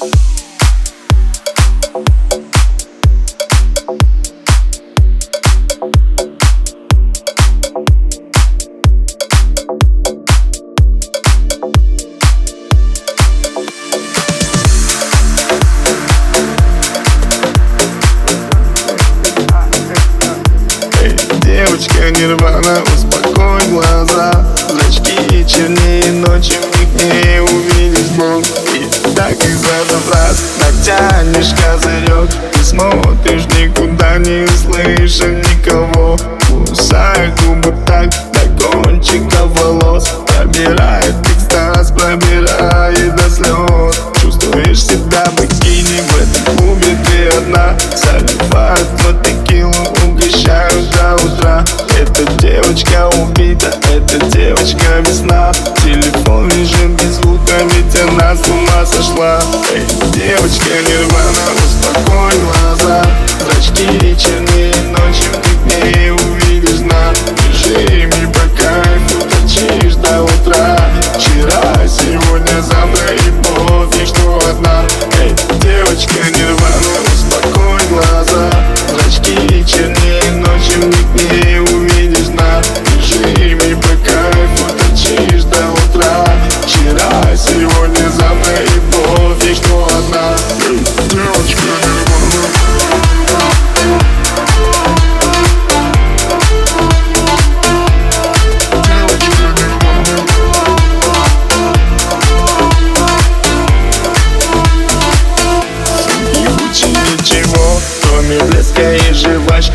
Девочка нирвана, успокой глаза. Зрачки чернее ночи, в них не увидишь Бог так из за в раз Натянешь козырек и смотришь никуда не слыша никого. она с ума сошла. Эй, девочка нирвана, успокой глаза. Зрачки вечерние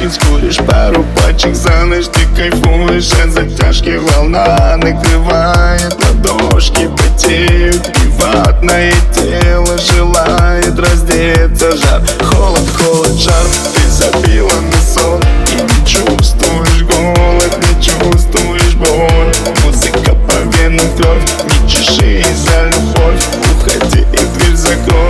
пачки Скуришь пару пачек за ночь Ты кайфуешь от затяжки Волна накрывает ладошки Потеют приватное тело Желает раздеться. Жар Холод, холод, жар Ты забила на сон. И не чувствуешь голод Не чувствуешь боль. Музыка по венам кровь Не чеши за любовь. Уходи и дверь закрой.